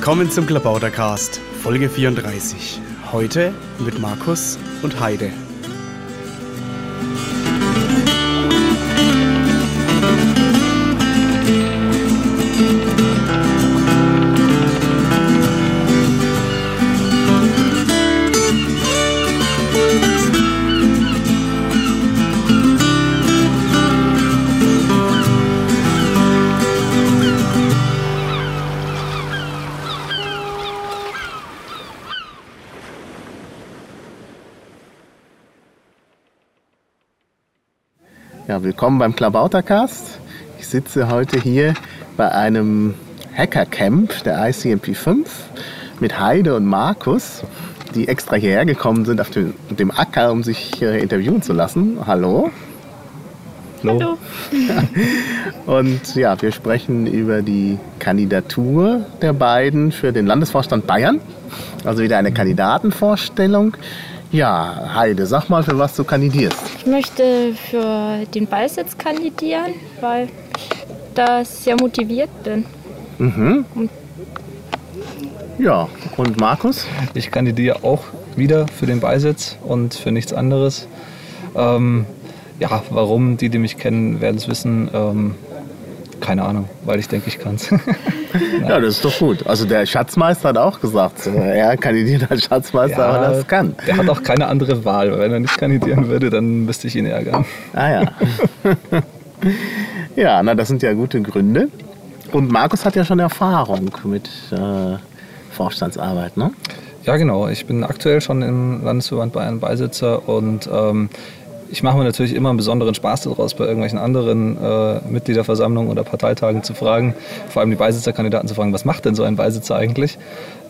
Willkommen zum Klabautercast, Folge 34. Heute mit Markus und Heide. Ja, willkommen beim Klabautercast. Ich sitze heute hier bei einem Hackercamp der ICMP 5 mit Heide und Markus, die extra hierher gekommen sind auf dem, dem Acker, um sich äh, interviewen zu lassen. Hallo. Hallo. Und ja, wir sprechen über die Kandidatur der beiden für den Landesvorstand Bayern. Also wieder eine Kandidatenvorstellung. Ja, Heide, sag mal, für was du kandidierst. Ich möchte für den Beisitz kandidieren, weil ich da sehr motiviert bin. Mhm. Ja, und Markus? Ich kandidiere auch wieder für den Beisitz und für nichts anderes. Ähm, ja, warum? Die, die mich kennen, werden es wissen. Ähm, keine Ahnung, weil ich denke, ich kann es. Ja, das ist doch gut. Also der Schatzmeister hat auch gesagt, äh, er kandidiert als Schatzmeister, aber das kann. Der hat auch keine andere Wahl. Wenn er nicht kandidieren würde, dann müsste ich ihn ärgern. Ah ja. ja, na, das sind ja gute Gründe. Und Markus hat ja schon Erfahrung mit äh, Vorstandsarbeit, ne? Ja, genau. Ich bin aktuell schon im Landesverband Bayern Beisitzer und ähm, ich mache mir natürlich immer einen besonderen Spaß daraus, bei irgendwelchen anderen äh, Mitgliederversammlungen oder Parteitagen zu fragen, vor allem die Beisitzerkandidaten zu fragen, was macht denn so ein Beisitzer eigentlich,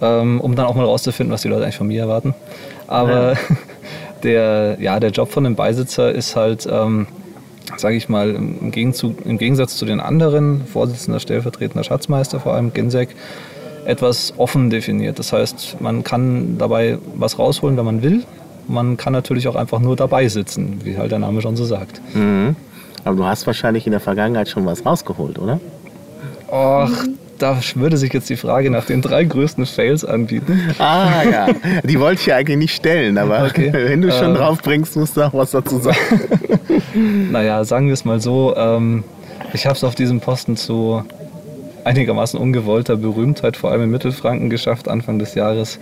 ähm, um dann auch mal rauszufinden, was die Leute eigentlich von mir erwarten. Aber ja. der, ja, der Job von einem Beisitzer ist halt, ähm, sage ich mal, im, Gegenzug, im Gegensatz zu den anderen, Vorsitzender, stellvertretender Schatzmeister, vor allem Ginsek, etwas offen definiert. Das heißt, man kann dabei was rausholen, wenn man will, man kann natürlich auch einfach nur dabei sitzen, wie halt der Name schon so sagt. Mhm. Aber du hast wahrscheinlich in der Vergangenheit schon was rausgeholt, oder? Och, da würde sich jetzt die Frage nach den drei größten Fails anbieten. Ah ja, die wollte ich ja eigentlich nicht stellen, aber okay. wenn du schon äh, drauf bringst, musst du auch was dazu sagen. naja, sagen wir es mal so, ähm, ich habe es auf diesem Posten zu einigermaßen ungewollter Berühmtheit, vor allem in Mittelfranken, geschafft Anfang des Jahres.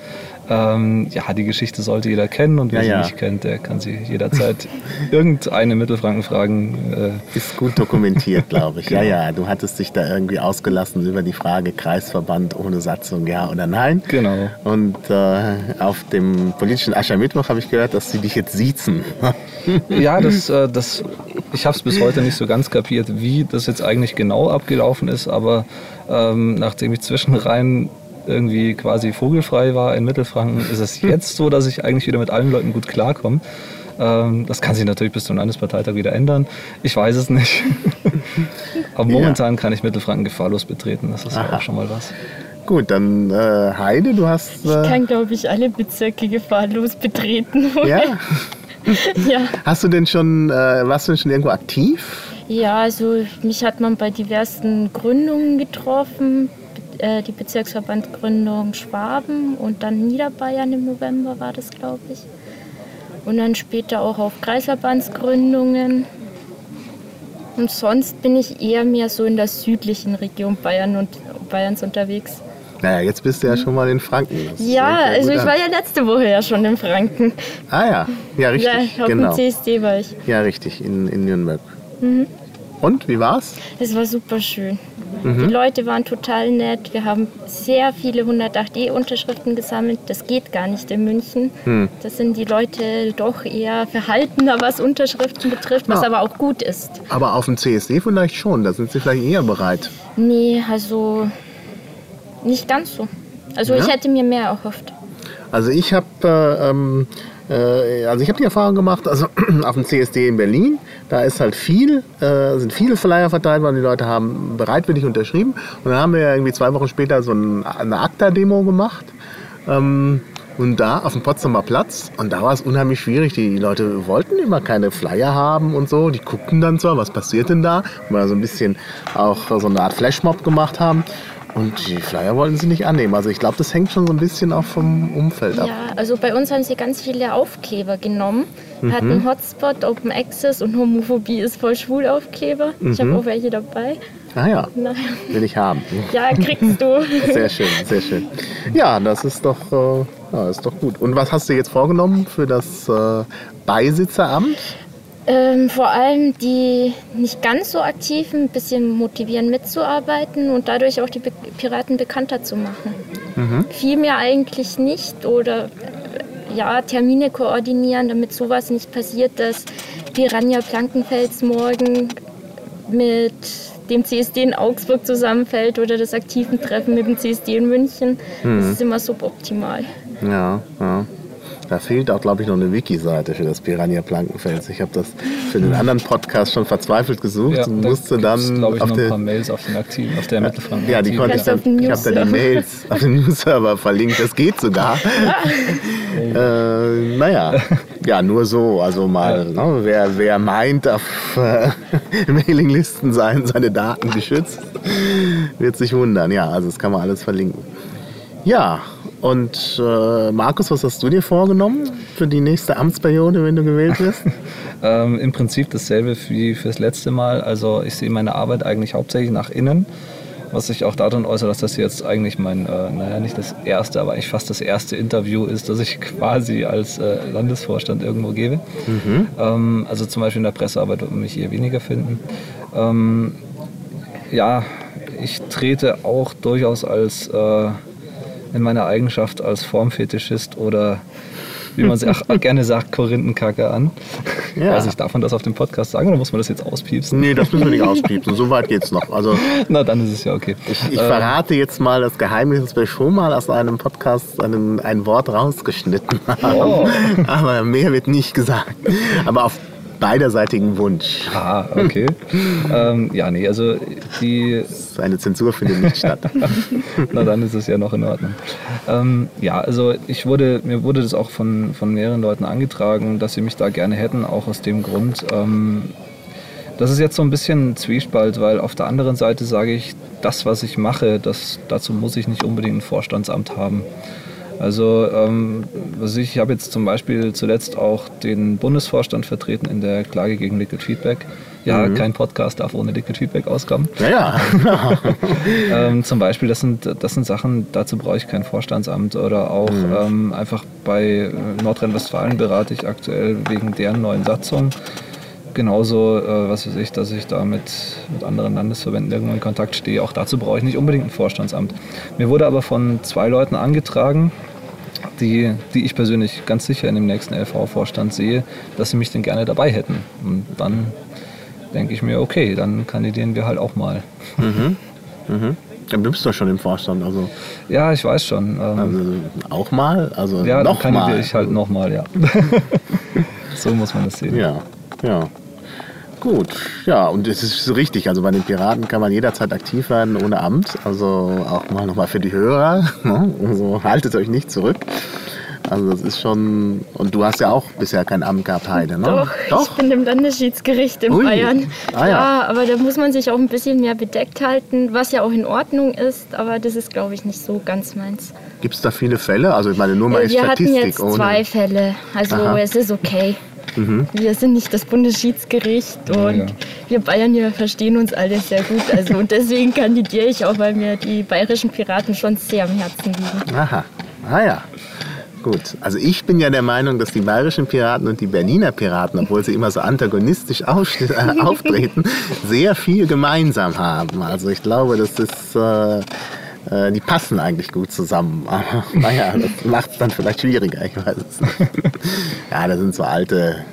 Ähm, ja, die Geschichte sollte jeder kennen und wer ja, ja. sie nicht kennt, der kann sie jederzeit irgendeine Mittelfranken fragen. Äh. Ist gut dokumentiert, glaube ich. genau. Ja, ja, du hattest dich da irgendwie ausgelassen über die Frage Kreisverband ohne Satzung, ja oder nein. Genau. Und äh, auf dem politischen Aschermittwoch habe ich gehört, dass sie dich jetzt siezen. ja, das, äh, das, ich habe es bis heute nicht so ganz kapiert, wie das jetzt eigentlich genau abgelaufen ist, aber ähm, nachdem ich zwischenrein irgendwie quasi vogelfrei war in Mittelfranken, ist es jetzt so, dass ich eigentlich wieder mit allen Leuten gut klarkomme. Ähm, das kann sich natürlich bis zum Landesparteitag wieder ändern. Ich weiß es nicht. Aber momentan ja. kann ich Mittelfranken gefahrlos betreten. Das ist ja auch schon mal was. Gut, dann äh, Heide, du hast. Äh ich kann, glaube ich, alle Bezirke gefahrlos betreten. Ja. ja. Hast du denn schon, äh, warst du denn schon irgendwo aktiv? Ja, also mich hat man bei diversen Gründungen getroffen, äh, die Bezirksverbandgründung Schwaben und dann Niederbayern im November war das, glaube ich. Und dann später auch auf Kreisverbandsgründungen. Und sonst bin ich eher mehr so in der südlichen Region Bayern und Bayerns unterwegs. Naja, jetzt bist du ja schon mal in Franken. Das ja, also ich an. war ja letzte Woche ja schon in Franken. Ah ja, ja richtig. Ja, auf genau. dem CSD war ich. Ja, richtig, in, in Nürnberg. Mhm. Und, wie war's? Es war super schön. Mhm. Die Leute waren total nett. Wir haben sehr viele 108e-Unterschriften gesammelt. Das geht gar nicht in München. Mhm. Das sind die Leute doch eher verhaltener, was Unterschriften betrifft, was ja. aber auch gut ist. Aber auf dem CSD vielleicht schon. Da sind sie vielleicht eher bereit. Nee, also nicht ganz so. Also ja? ich hätte mir mehr erhofft. Also ich habe äh, ähm, äh, also ich habe die Erfahrung gemacht, also auf dem CSD in Berlin, da ist halt viel, äh, sind viele Flyer verteilt worden, die Leute haben bereitwillig unterschrieben. Und dann haben wir irgendwie zwei Wochen später so eine ACTA-Demo gemacht. Ähm, und da auf dem Potsdamer Platz, und da war es unheimlich schwierig. Die Leute wollten immer keine Flyer haben und so. Die guckten dann zwar, was passiert denn da, weil wir so ein bisschen auch so eine Art Flashmob gemacht haben. Und die Flyer wollten sie nicht annehmen. Also ich glaube, das hängt schon so ein bisschen auch vom Umfeld ab. Ja, also bei uns haben sie ganz viele Aufkleber genommen. Wir hatten Hotspot, Open Access und Homophobie ist voll schwul Aufkleber. Ich habe auch welche dabei. Ah ja, Naja. will ich haben. Ja, kriegst du. Sehr schön, sehr schön. Ja, das ist doch, äh, ja, ist doch gut. Und was hast du jetzt vorgenommen für das äh, Beisitzeramt? Ähm, vor allem die nicht ganz so aktiven ein bisschen motivieren mitzuarbeiten und dadurch auch die Be Piraten bekannter zu machen. Viel mehr eigentlich nicht oder ja, Termine koordinieren, damit sowas nicht passiert, dass Piranha Plankenfels morgen mit dem CSD in Augsburg zusammenfällt oder das aktiven Treffen mit dem CSD in München. Das ist immer suboptimal. Ja, ja. Da fehlt auch, glaube ich, noch eine Wiki-Seite für das Piranha Plankenfels. Ich habe das für den anderen Podcast schon verzweifelt gesucht und musste dann glaube ich, auf noch paar Mails auf den aktiven, auf der Mittelfranken. Ja, die konnte ich dann, den ich habe da die. Mails auf dem News-Server verlinkt. Das geht sogar. äh, naja, ja, nur so. Also mal, ne, wer, wer meint, auf äh, Mailinglisten seien seine Daten geschützt, wird sich wundern. Ja, also das kann man alles verlinken. Ja, und äh, Markus, was hast du dir vorgenommen für die nächste Amtsperiode, wenn du gewählt wirst? Ähm, Im Prinzip dasselbe wie fürs letzte Mal. Also ich sehe meine Arbeit eigentlich hauptsächlich nach innen, was sich auch darin äußert, dass das jetzt eigentlich mein, äh, naja, nicht das erste, aber eigentlich fast das erste Interview ist, das ich quasi als äh, Landesvorstand irgendwo gebe. Ähm, also zum Beispiel in der Pressearbeit wird man mich eher weniger finden. Ähm, ja, ich trete auch durchaus als äh, in meiner Eigenschaft als Formfetischist oder wie man es auch gerne sagt, Korinthenkacke an. Ja. Weiß ich, darf man das auf dem Podcast sagen oder muss man das jetzt auspiepsen? nee, das müssen wir nicht auspiepsen. So weit geht's noch. Also Na, dann ist es ja okay. Ich verrate jetzt mal das Geheimnis, dass wir schon mal aus einem Podcast einen, ein Wort rausgeschnitten haben. Oh. Aber mehr wird nicht gesagt. Aber auf beiderseitigen Wunsch. Ah, okay. ähm, ja, nee, also die, Eine Zensur findet nicht statt. na dann ist es ja noch in Ordnung. Ähm, ja, also ich wurde, mir wurde das auch von, von mehreren Leuten angetragen, dass sie mich da gerne hätten, auch aus dem Grund. Ähm, das ist jetzt so ein bisschen ein Zwiespalt, weil auf der anderen Seite sage ich, das, was ich mache, das, dazu muss ich nicht unbedingt ein Vorstandsamt haben. Also ähm, was ich, ich habe jetzt zum Beispiel zuletzt auch den Bundesvorstand vertreten in der Klage gegen Liquid Feedback. Ja, kein Podcast darf ohne Liquid Feedback auskommen. Ja, ja. Ähm, zum Beispiel, das sind, das sind Sachen, dazu brauche ich kein Vorstandsamt oder auch ähm, einfach bei Nordrhein-Westfalen berate ich aktuell wegen deren neuen Satzung. Genauso, äh, was weiß ich, dass ich da mit, mit anderen Landesverbänden irgendwo in Kontakt stehe. Auch dazu brauche ich nicht unbedingt ein Vorstandsamt. Mir wurde aber von zwei Leuten angetragen, die, die ich persönlich ganz sicher in dem nächsten LV-Vorstand sehe, dass sie mich denn gerne dabei hätten. Und dann denke ich mir, okay, dann kandidieren wir halt auch mal. Dann bist du doch schon im Vorstand. Also, Ja, ich weiß schon. Ähm, also auch mal. Also ja, dann noch kandidiere mal. ich halt nochmal, ja. so muss man das sehen. Ja, ja. Gut, ja, und es ist richtig. Also bei den Piraten kann man jederzeit aktiv werden ohne Amt. Also auch mal nochmal für die Hörer. Ne? Also haltet euch nicht zurück. Also das ist schon. Und du hast ja auch bisher kein Amt gehabt, Heide, ne? Doch, ich bin im Landesschiedsgericht in Ui. Bayern. Ah, ja. ja. aber da muss man sich auch ein bisschen mehr bedeckt halten, was ja auch in Ordnung ist, aber das ist, glaube ich, nicht so ganz meins. Gibt es da viele Fälle? Also ich meine nur mal Äh, Wir hatten Statistik jetzt ohne. zwei Fälle, also Aha. Es ist okay. Wir sind nicht das Bundesschiedsgericht und ja. wir Bayern hier verstehen uns alle sehr gut. Also und deswegen kandidiere ich auch, weil mir die bayerischen Piraten schon sehr am Herzen liegen. Aha. Ah ja. Gut. Also ich bin ja der Meinung, dass die bayerischen Piraten und die Berliner Piraten, obwohl sie immer so antagonistisch auftreten, sehr viel gemeinsam haben. Also ich glaube, das ist. Äh, äh, die passen eigentlich gut zusammen. Aber naja, das macht es dann vielleicht schwieriger, ich weiß es nicht. Ja, das sind so alte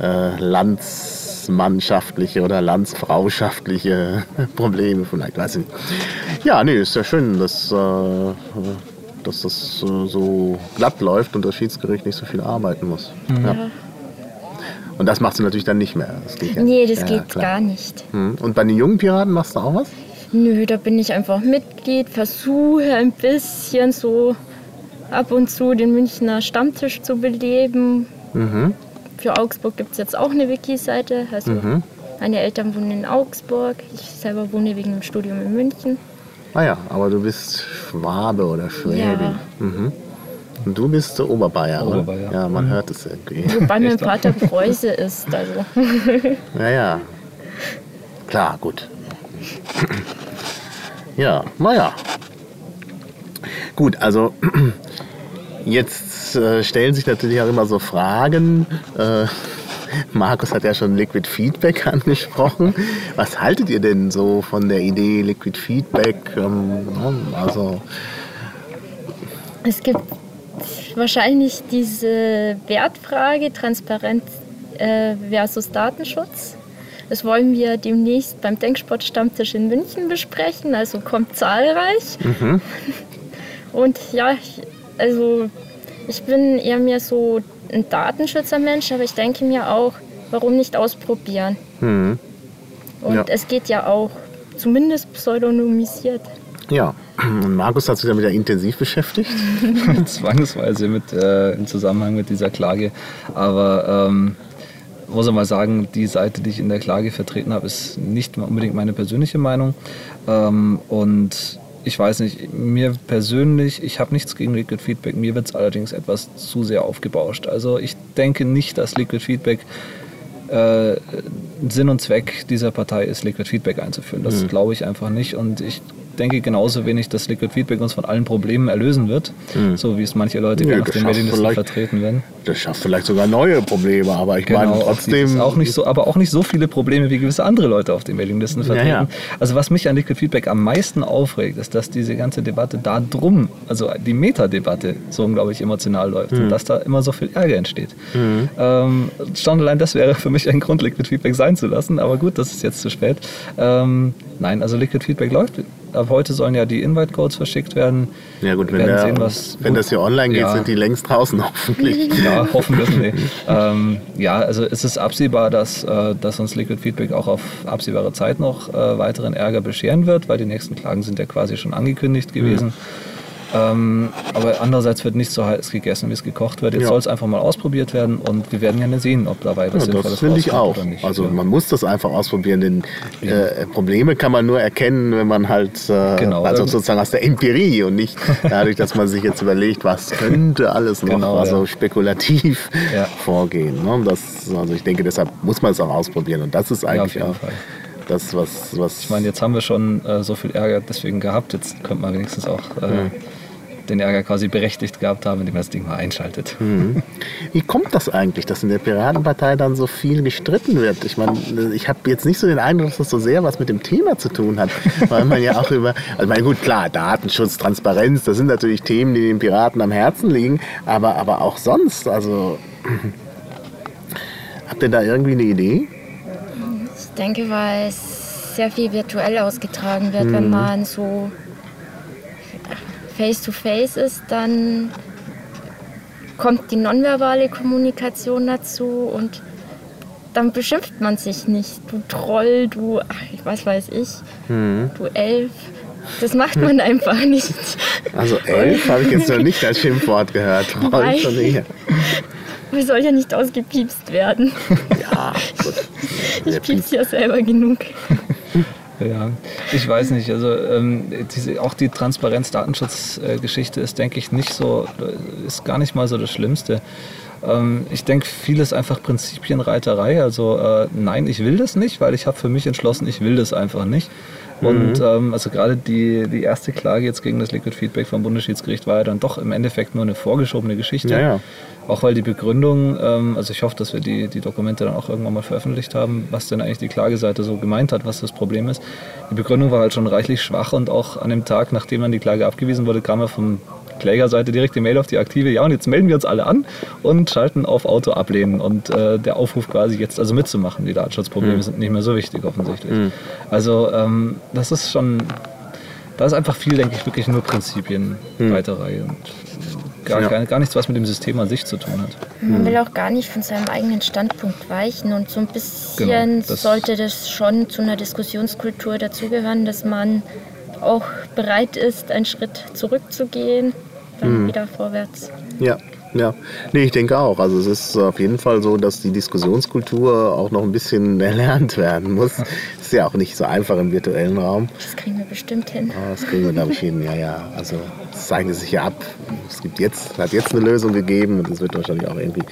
äh, landsmannschaftliche oder landsfrauschaftliche Probleme vielleicht, weiß ich nicht. Ja, nee, ist ja schön, dass, äh, dass das äh, so glatt läuft und das Schiedsgericht nicht so viel arbeiten muss. Ja. Und das machst du natürlich dann nicht mehr. Das geht ja Nee, nicht. das Ja, geht klar. gar nicht. Hm. Und bei den jungen Piraten machst du auch was? Nö, da bin ich einfach Mitglied, versuche ein bisschen so ab und zu den Münchner Stammtisch zu beleben. Mhm. Für Augsburg gibt es jetzt auch eine Wiki-Seite. Also meine Eltern wohnen in Augsburg, ich selber wohne wegen dem Studium in München. Ah ja, aber du bist Schwabe oder Schwäbin. Mhm. Und du bist der Oberbayer, oder? Oberbayer. Ja, man hört es irgendwie. Wobei mein Vater Preuße ist. Also. Ja, ja. Klar, gut. Ja, naja. Gut, also jetzt äh, stellen sich natürlich auch immer so Fragen. Äh, Markus hat ja schon Liquid Feedback angesprochen. Was haltet ihr denn so von der Idee Liquid Feedback? Ähm, also, Es gibt wahrscheinlich diese Wertfrage Transparenz äh, versus Datenschutz. Das wollen wir demnächst beim Denksportstammtisch in München besprechen, also kommt zahlreich. Und ja, also ich bin eher mehr so ein Datenschützermensch, aber ich denke mir auch, warum nicht ausprobieren? hm, Und Ja. es geht ja auch, zumindest pseudonymisiert. ja. Und Markus hat sich damit ja intensiv beschäftigt. zwangsweise mit, äh, im Zusammenhang mit dieser Klage. Aber ähm, muss mal sagen, die Seite, die ich in der Klage vertreten habe, ist nicht unbedingt meine persönliche Meinung. Ähm, und ich weiß nicht, mir persönlich, ich habe nichts gegen Liquid Feedback, mir wird es allerdings etwas zu sehr aufgebauscht. Also ich denke nicht, dass Liquid Feedback äh, Sinn und Zweck dieser Partei ist, Liquid Feedback einzuführen. Das glaube ich einfach nicht. Und ich denke genauso wenig, dass Liquid Feedback uns von allen Problemen erlösen wird, so wie es manche Leute Ja, auf den Mailinglisten vertreten werden. Das schafft vielleicht sogar neue Probleme, aber ich meine Genau, trotzdem. ist auch nicht so, aber auch nicht so viele Probleme wie gewisse andere Leute auf den Mailinglisten vertreten. ja. Also was mich an Liquid Feedback am meisten aufregt, ist, dass diese ganze Debatte da drum, also die Metadebatte, so unglaublich emotional läuft Mhm. und dass da immer so viel Ärger entsteht. Ähm, schon allein das wäre für mich ein Grund, Liquid Feedback sein zu lassen, aber gut, das ist jetzt zu spät. Ähm, nein, also Liquid Feedback läuft. Ab heute sollen ja die Invite-Codes verschickt werden. ja gut, Wir wenn, der, sehen, was wenn das hier online geht, Ja. sind die längst draußen hoffentlich. Ja, hoffen wir es nicht. ähm, ja, also es ist absehbar, dass, äh, dass uns Liquid Feedback auch auf absehbare Zeit noch äh, weiteren Ärger bescheren wird, weil die nächsten Klagen sind ja quasi schon angekündigt gewesen. Ähm, aber andererseits wird nicht so heiß gegessen, wie es gekocht wird. Jetzt Ja. soll es einfach mal ausprobiert werden und wir werden ja sehen, ob dabei was Ja, Sinnvolles das finde ich auch. Also ja. man muss das einfach ausprobieren, denn äh, Probleme kann man nur erkennen, wenn man halt, äh, Genau. also sozusagen aus der Empirie und nicht dadurch, dass man sich jetzt überlegt, was könnte alles noch, Genau, also spekulativ vorgehen. Ne? Das, also ich denke, deshalb muss man es auch ausprobieren und das ist eigentlich auch Fall. das, was, was Ich meine, jetzt haben wir schon äh, so viel Ärger deswegen gehabt, jetzt könnte man wenigstens auch äh, den Ärger quasi berechtigt gehabt haben, indem man das Ding mal einschaltet. Wie kommt das eigentlich, dass in der Piratenpartei dann so viel gestritten wird? Ich meine, ich habe jetzt nicht so den Eindruck, dass das so sehr was mit dem Thema zu tun hat, weil man ja auch über, also ich meine, gut, klar, Datenschutz, Transparenz, das sind natürlich Themen, die den Piraten am Herzen liegen, aber, aber auch sonst, also habt ihr da irgendwie eine Idee? Ich denke, weil es sehr viel virtuell ausgetragen wird, wenn man so face-to-face ist, dann kommt die nonverbale Kommunikation dazu und dann beschimpft man sich nicht. Du Troll, du, ach, was weiß ich, du Elf. Das macht man einfach nicht. Also elf habe ich jetzt noch nicht als Schimpfwort gehört. Ich schon eher. Wir soll ja nicht ausgepiepst werden. Ja, gut. Ich piepse ja selber genug. Ja, ich weiß nicht. Also ähm, diese, auch die Transparenz-Datenschutz-Geschichte ist, denke ich, nicht so, ist gar nicht mal so das Schlimmste. Ähm, ich denke, vieles einfach Prinzipienreiterei. Also äh, nein, ich will das nicht, weil ich habe für mich entschlossen, ich will das einfach nicht. Und ähm, also gerade die, die erste Klage jetzt gegen das Liquid Feedback vom Bundesschiedsgericht war ja dann doch im Endeffekt nur eine vorgeschobene Geschichte. Ja, ja. Auch weil die Begründung, ähm, also ich hoffe, dass wir die, die Dokumente dann auch irgendwann mal veröffentlicht haben, was denn eigentlich die Klageseite so gemeint hat, was das Problem ist. Die Begründung war halt schon reichlich schwach und auch an dem Tag, nachdem dann die Klage abgewiesen wurde, kam ja von Klägerseite direkt die Mail auf die Aktive, ja und jetzt melden wir uns alle an und schalten auf Auto ablehnen und äh, der Aufruf quasi jetzt also mitzumachen. Die Datenschutzprobleme sind nicht mehr so wichtig offensichtlich. Also ähm, das ist schon, da ist einfach viel, denke ich, wirklich nur Prinzipienreiterei und gar, Ja. gar, gar nichts, was mit dem System an sich zu tun hat. Man will auch gar nicht von seinem eigenen Standpunkt weichen und so ein bisschen Genau, das- sollte das schon zu einer Diskussionskultur dazugehören, dass man auch bereit ist, einen Schritt zurückzugehen, dann wieder vorwärts. Ja, Ja, nee, ich denke auch. Also es ist auf jeden Fall so, dass die Diskussionskultur auch noch ein bisschen erlernt werden muss. Ist ja auch nicht so einfach im virtuellen Raum. Das kriegen wir bestimmt hin. Ja, das kriegen wir, glaube ich, hin. Ja, ja. Also es zeichnet sich ja ab. Es gibt jetzt, hat jetzt eine Lösung gegeben und es wird wahrscheinlich auch irgendwie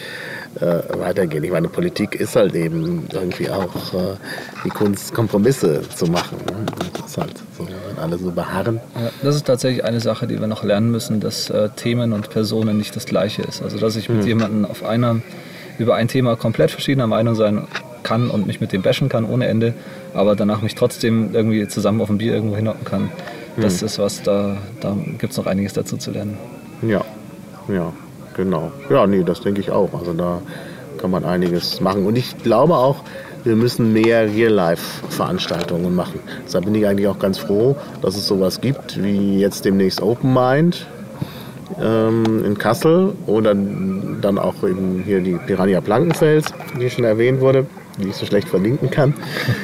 äh, weitergehen. Ich meine, Politik ist halt eben irgendwie auch äh, die Kunst, Kompromisse zu machen. Ne? Das ist halt so, wenn alle so beharren. Das ist tatsächlich eine Sache, die wir noch lernen müssen, dass äh, Themen und Personen nicht das Gleiche ist. Also dass ich mit Mhm. jemandem auf einer über ein Thema komplett verschiedener Meinung sein kann und mich mit dem bashen kann ohne Ende, aber danach mich trotzdem irgendwie zusammen auf ein Bier irgendwo hinhocken kann. Mhm. Das ist was, da, da gibt es noch einiges dazu zu lernen. Ja, ja, genau. Ja, nee, das denke ich auch. Also da kann man einiges machen. Und ich glaube auch, wir müssen mehr Real-Life-Veranstaltungen machen. Deshalb bin ich eigentlich auch ganz froh, dass es sowas gibt, wie jetzt demnächst Open Mind ähm, in Kassel oder dann auch eben hier die Piranha Blankenfels, die schon erwähnt wurde, die ich so schlecht verlinken kann.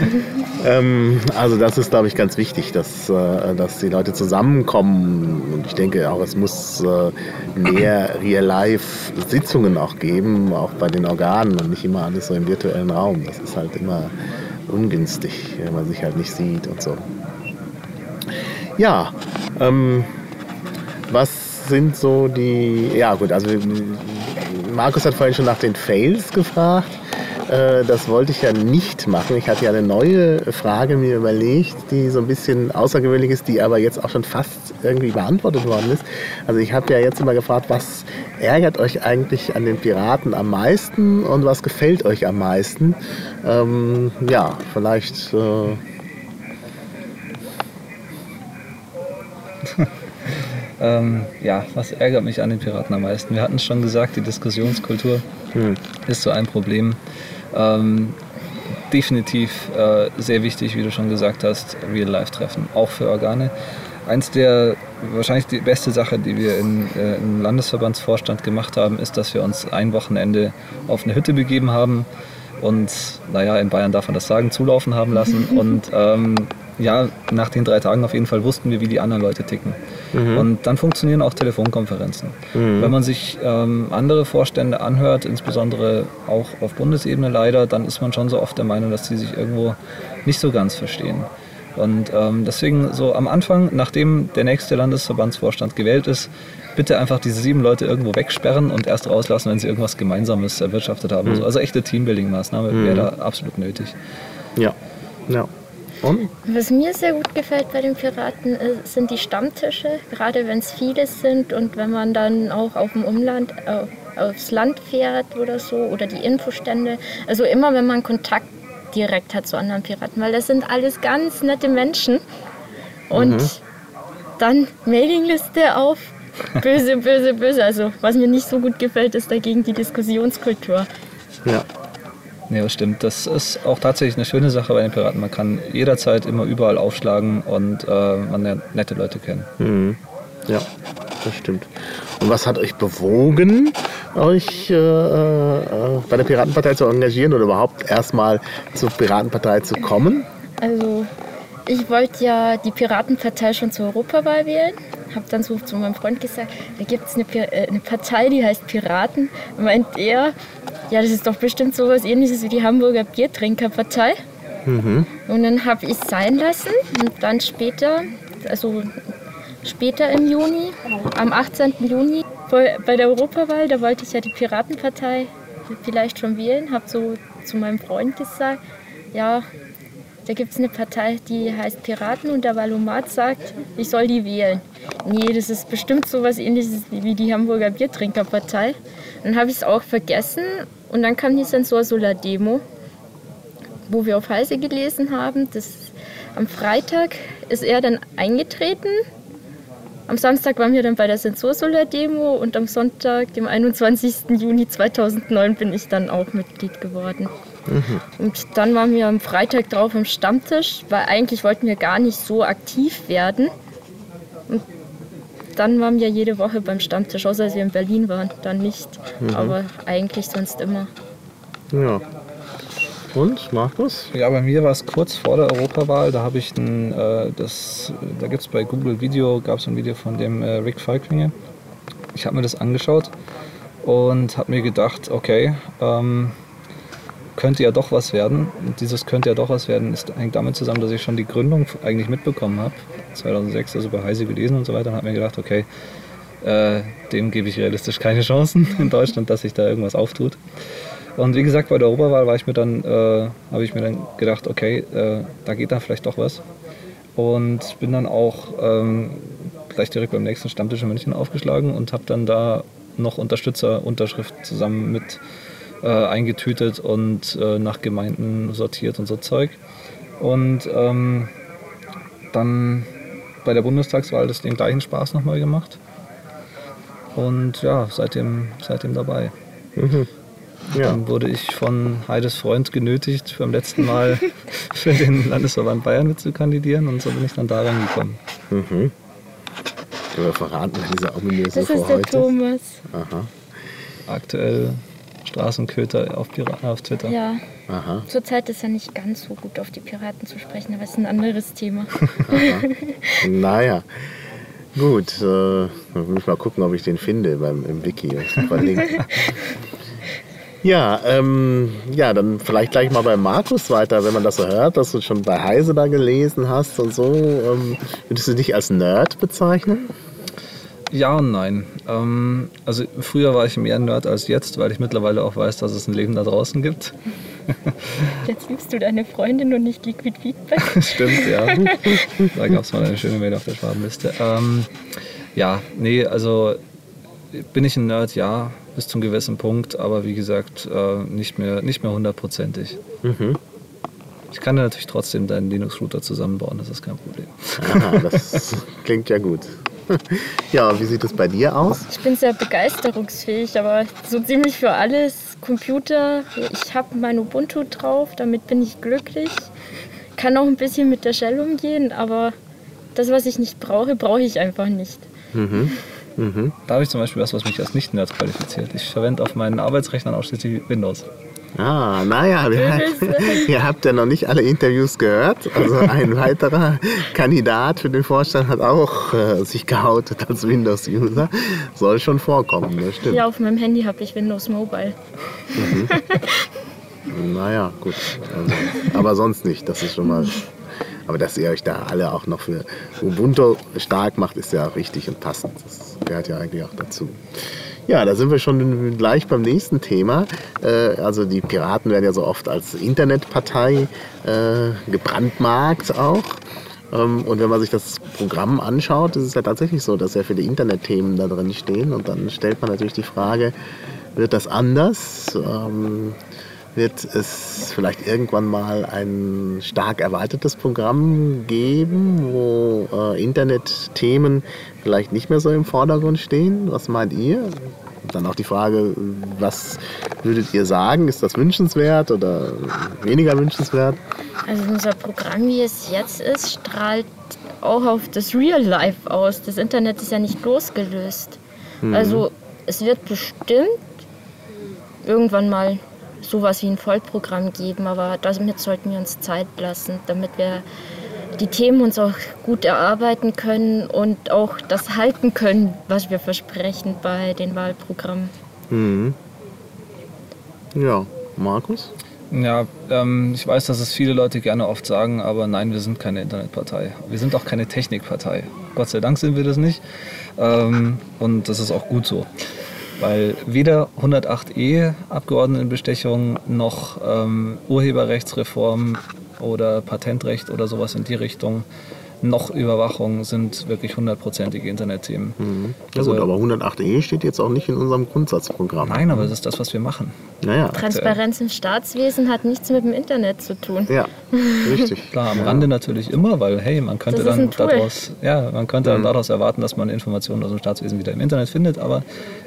ähm, also das ist, glaube ich, ganz wichtig, dass, äh, dass die Leute zusammenkommen. Und ich denke auch, es muss äh, mehr Real-Life-Sitzungen auch geben, auch bei den Organen und nicht immer alles so im virtuellen Raum. Das ist halt immer ungünstig, wenn man sich halt nicht sieht und so. Ja, ähm, was sind so die. Ja, gut, also Markus hat vorhin schon nach den Fails gefragt. Äh, Das wollte ich ja nicht machen. Ich hatte ja eine neue Frage mir überlegt, die so ein bisschen außergewöhnlich ist, die aber jetzt auch schon fast irgendwie beantwortet worden ist. Also ich habe ja jetzt immer gefragt, was ärgert euch eigentlich an den Piraten am meisten und was gefällt euch am meisten? Ähm, ja, vielleicht. Äh, Ähm, ja, was ärgert mich an den Piraten am meisten? Wir hatten es schon gesagt, die Diskussionskultur ist so ein Problem. Ähm, definitiv äh, sehr wichtig, wie du schon gesagt hast, Real-Life-Treffen, auch für Organe. Eins der, wahrscheinlich die beste Sache, die wir in, äh, im Landesverbandsvorstand gemacht haben, ist, dass wir uns ein Wochenende auf eine Hütte begeben haben und, naja, in Bayern darf man das sagen, zulaufen haben lassen. Und ähm, ja, nach den drei Tagen auf jeden Fall wussten wir, wie die anderen Leute ticken. Und dann funktionieren auch Telefonkonferenzen. Wenn man sich ähm, andere Vorstände anhört, insbesondere auch auf Bundesebene leider, dann ist man schon so oft der Meinung, dass die sich irgendwo nicht so ganz verstehen. Und ähm, deswegen so am Anfang, nachdem der nächste Landesverbandsvorstand gewählt ist, bitte einfach diese sieben Leute irgendwo wegsperren und erst rauslassen, wenn sie irgendwas Gemeinsames erwirtschaftet haben. Also, also echte Teambuilding-Maßnahme wäre da absolut nötig. ja, ja. Und? Was mir sehr gut gefällt bei den Piraten ist, sind die Stammtische, gerade wenn es viele sind und wenn man dann auch auf dem Umland, auf, aufs Land fährt oder so oder die Infostände. Also immer, wenn man Kontakt direkt hat zu anderen Piraten, weil das sind alles ganz nette Menschen. Und dann Mailingliste auf. Böse, böse, böse. Also was mir nicht so gut gefällt, ist dagegen die Diskussionskultur. Ja. Ja, das stimmt. Das ist auch tatsächlich eine schöne Sache bei den Piraten. Man kann jederzeit immer überall aufschlagen und äh, man lernt nette Leute kennen. Mhm. Ja, das stimmt. Und was hat euch bewogen, euch äh, äh, bei der Piratenpartei zu engagieren oder überhaupt erstmal zur Piratenpartei zu kommen? Also, ich wollte ja die Piratenpartei schon zur Europawahl wählen. Habe dann so zu meinem Freund gesagt, da gibt es eine, äh, eine Partei, die heißt Piraten. Meint er, ja, das ist doch bestimmt sowas ähnliches wie die Hamburger Biertrinkerpartei. Und dann habe ich es sein lassen und dann später, also später im Juni, am 18. Juni bei bei der Europawahl, da wollte ich ja die Piratenpartei vielleicht schon wählen, habe so zu meinem Freund gesagt, ja, da gibt es eine Partei, die heißt Piraten und der Valomat sagt, ich soll die wählen. Nee, das ist bestimmt sowas ähnliches wie die Hamburger Biertrinkerpartei. Dann habe ich es auch vergessen und dann kam die Sensor Solar Demo, wo wir auf Heise gelesen haben. Das, am Freitag ist er dann eingetreten. Am Samstag waren wir dann bei der Sensor Solar Demo und am Sonntag, dem 21. Juni 2009, bin ich dann auch Mitglied geworden. Und dann waren wir am Freitag drauf am Stammtisch, weil eigentlich wollten wir gar nicht so aktiv werden. Und dann waren wir jede Woche beim Stammtisch, außer als wir in Berlin waren, dann nicht. Aber eigentlich sonst immer. Ja. Und, Markus? Ja, bei mir war es kurz vor der Europawahl. Da habe ich ein, äh, das, da gibt es bei Google Video, gab es ein Video von dem äh, Rick Falklinge. Ich habe mir das angeschaut und habe mir gedacht, okay, ähm, könnte ja doch was werden. Und dieses könnte ja doch was werden, ist, hängt damit zusammen, dass ich schon die Gründung eigentlich mitbekommen habe. 2006, also bei Heise gelesen und so weiter. Und habe mir gedacht, okay, äh, dem gebe ich realistisch keine Chancen in Deutschland, dass sich da irgendwas auftut. Und wie gesagt, bei der dann, äh, habe ich mir dann gedacht, okay, äh, da geht dann vielleicht doch was. Und bin dann auch ähm, gleich direkt beim nächsten Stammtisch in München aufgeschlagen und habe dann da noch Unterstützerunterschrift zusammen mit äh, eingetütet und äh, nach Gemeinden sortiert und so Zeug. Und ähm, dann bei der Bundestagswahl das den gleichen Spaß nochmal gemacht. Und ja, seitdem, seitdem dabei. Mhm. Ja. Dann wurde ich von Heides Freund genötigt, beim letzten Mal für den Landesverband Bayern mitzukandidieren und so bin ich dann da reingekommen. Mhm. Können wir verraten, wer dieser ominöse Das ist vor der heute Thomas. Aha, Aktuell Straßenköter auf, Pira- auf Twitter. Ja, aha. zurzeit ist er nicht ganz so gut auf die Piraten zu sprechen, aber es ist ein anderes Thema. Naja, gut. Äh, dann will ich mal gucken, ob ich den finde beim, im Wiki. Ja, ähm, ja, dann vielleicht gleich mal bei Markus weiter, wenn man das so hört, dass du schon bei Heise da gelesen hast und so. Ähm, würdest du dich als Nerd bezeichnen? Ja und nein. Ähm, also früher war ich mehr Nerd als jetzt, weil ich mittlerweile auch weiß, dass es ein Leben da draußen gibt. Jetzt liebst du deine Freundin und nicht Liquid Feedback. Stimmt, ja. Da gab es mal eine schöne Mail auf der Schwabenliste. Ähm, ja, nee, also bin ich ein Nerd, ja, bis zum gewissen Punkt, aber wie gesagt, äh, nicht mehr nicht mehr hundertprozentig. Ich kann ja natürlich trotzdem deinen Linux-Router zusammenbauen, das ist kein Problem. Aha, das klingt ja gut. Ja, und wie sieht es bei dir aus? Ich bin sehr begeisterungsfähig, aber so ziemlich für alles. Computer, ich habe mein Ubuntu drauf, damit bin ich glücklich. Kann auch ein bisschen mit der Shell umgehen, aber das, was ich nicht brauche, brauche ich einfach nicht. Da habe ich zum Beispiel was, was mich als Nicht-Nerd qualifiziert. Ich verwende auf meinen Arbeitsrechnern ausschließlich Windows. Ah, naja, ihr habt ja noch nicht alle Interviews gehört. Also ein weiterer Kandidat für den Vorstand hat auch äh, sich geoutet als Windows-User. Soll schon vorkommen, das stimmt. Ja, auf meinem Handy habe ich Windows Mobile. Naja, gut. Also, aber sonst nicht, das ist schon mal. Aber dass ihr euch da alle auch noch für Ubuntu stark macht, ist ja richtig und passend. Das gehört ja eigentlich auch dazu. Ja, da sind wir schon gleich beim nächsten Thema. Äh, Also die Piraten werden ja so oft als Internetpartei äh, gebrandmarkt auch. Ähm, Und wenn man sich das Programm anschaut, ist es ja tatsächlich so, dass sehr viele Internetthemen da drin stehen. Und dann stellt man natürlich die Frage, wird das anders? Wird es vielleicht irgendwann mal ein stark erweitertes Programm geben, wo äh, Internetthemen vielleicht nicht mehr so im Vordergrund stehen? Was meint ihr? Und dann auch die Frage, was würdet ihr sagen? Ist das wünschenswert oder weniger wünschenswert? Also unser Programm, wie es jetzt ist, strahlt auch auf das Real Life aus. Das Internet ist ja nicht losgelöst. Also es wird bestimmt irgendwann mal sowas wie ein Vollprogramm geben, aber damit sollten wir uns Zeit lassen, damit wir die Themen uns auch gut erarbeiten können und auch das halten können, was wir versprechen bei den Wahlprogrammen. Ja, Markus? Ja, ähm, ich weiß, dass es viele Leute gerne oft sagen, aber nein, wir sind keine Internetpartei. Wir sind auch keine Technikpartei. Gott sei Dank sind wir das nicht. Ähm, und das ist auch gut so. Weil weder 108e Abgeordnetenbestechung noch ähm, Urheberrechtsreform oder Patentrecht oder sowas in die Richtung noch Überwachung sind wirklich hundertprozentige Internetthemen. Ja gut, aber 108e steht jetzt auch nicht in unserem Grundsatzprogramm. Nein, aber das ist das, was wir machen. Naja, Transparenz im Staatswesen hat nichts mit dem Internet zu tun. ja, richtig. Klar, am Rande natürlich immer, weil hey, man könnte dann daraus, ja, man könnte dann daraus erwarten, dass man Informationen aus dem Staatswesen wieder im Internet findet, aber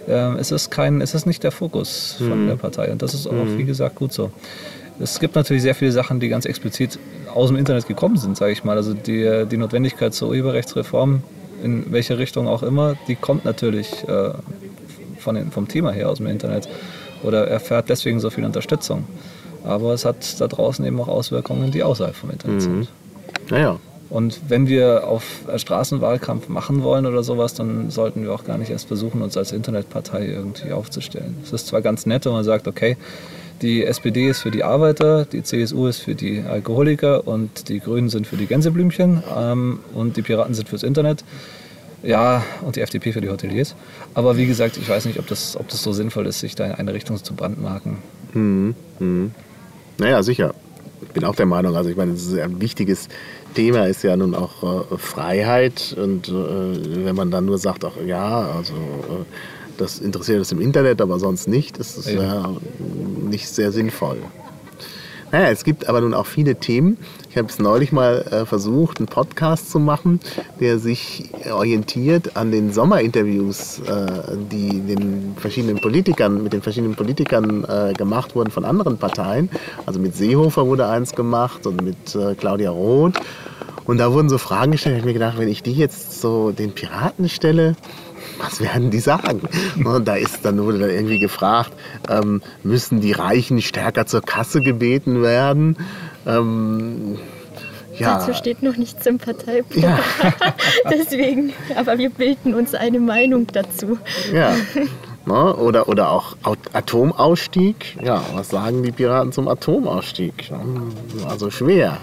ähm, es ist kein, es ist nicht der Fokus von der Partei und das ist auch, wie gesagt, gut so. Es gibt natürlich sehr viele Sachen, die ganz explizit aus dem Internet gekommen sind, sage ich mal. Also die, die Notwendigkeit zur Urheberrechtsreform, in welche Richtung auch immer, die kommt natürlich äh, von den, vom Thema her aus dem Internet oder erfährt deswegen so viel Unterstützung. Aber es hat da draußen eben auch Auswirkungen, die außerhalb vom Internet sind. Naja, Und wenn wir auf Straßenwahlkampf machen wollen oder sowas, dann sollten wir auch gar nicht erst versuchen, uns als Internetpartei irgendwie aufzustellen. Es ist zwar ganz nett, wenn man sagt, okay, die SPD ist für die Arbeiter, die CSU ist für die Alkoholiker und die Grünen sind für die Gänseblümchen ähm, und die Piraten sind fürs Internet. Ja, und die FDP für die Hoteliers. Aber wie gesagt, ich weiß nicht, ob das, ob das so sinnvoll ist, sich da in eine Richtung zu brandmarken. Mhm. Mhm. Naja, sicher. Ich bin auch der Meinung, also ich meine, das ist ein wichtiges Thema ist ja nun auch äh, Freiheit und äh, wenn man dann nur sagt, ach ja, also äh, das interessiert uns im Internet, aber sonst nicht, ist es ja. ja nicht sehr sinnvoll. Naja, es gibt aber nun auch viele Themen. Ich habe es neulich mal äh, versucht, einen Podcast zu machen, der sich orientiert an den Sommerinterviews, äh, die den verschiedenen Politikern, mit den verschiedenen Politikern äh, gemacht wurden von anderen Parteien. Also mit Seehofer wurde eins gemacht und mit äh, Claudia Roth. Und da wurden so Fragen gestellt, ich habe mir gedacht, wenn ich die jetzt so den Piraten stelle, was werden die sagen? Und da ist dann wurde dann irgendwie gefragt, ähm, müssen die Reichen stärker zur Kasse gebeten werden? Ähm, ja. Dazu steht noch nichts im Parteiprogramm. Ja. Deswegen, aber wir bilden uns eine Meinung dazu. Ja. Ne? Oder, oder auch Atomausstieg. Ja, was sagen die Piraten zum Atomausstieg? Also schwer.